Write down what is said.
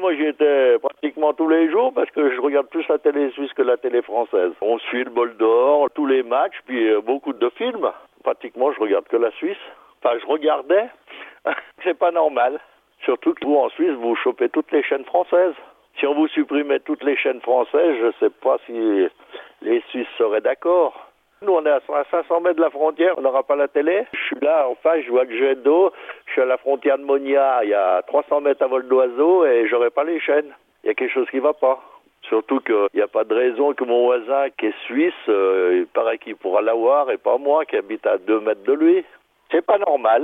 Moi, j'y étais pratiquement tous les jours parce que je regarde plus la télé suisse que la télé française. On suit le bol d'or, tous les matchs, puis euh, beaucoup de films. Pratiquement, je regarde que la Suisse. Enfin, je regardais. C'est pas normal. Surtout que vous, en Suisse, vous chopez toutes les chaînes françaises. Si on vous supprimait toutes les chaînes françaises, je sais pas si les Suisses seraient d'accord. Nous, on est à 500 mètres de la frontière, on n'aura pas la télé. Je suis là, en face, je vois que j'ai d'eau. Je suis à la frontière de Monia, il y a 300 mètres à vol d'oiseau et j'aurai pas les chaînes. Il y a quelque chose qui va pas. Surtout qu'il n'y a pas de raison que mon voisin qui est suisse, euh, il paraît qu'il pourra l'avoir et pas moi qui habite à 2 mètres de lui. C'est pas normal.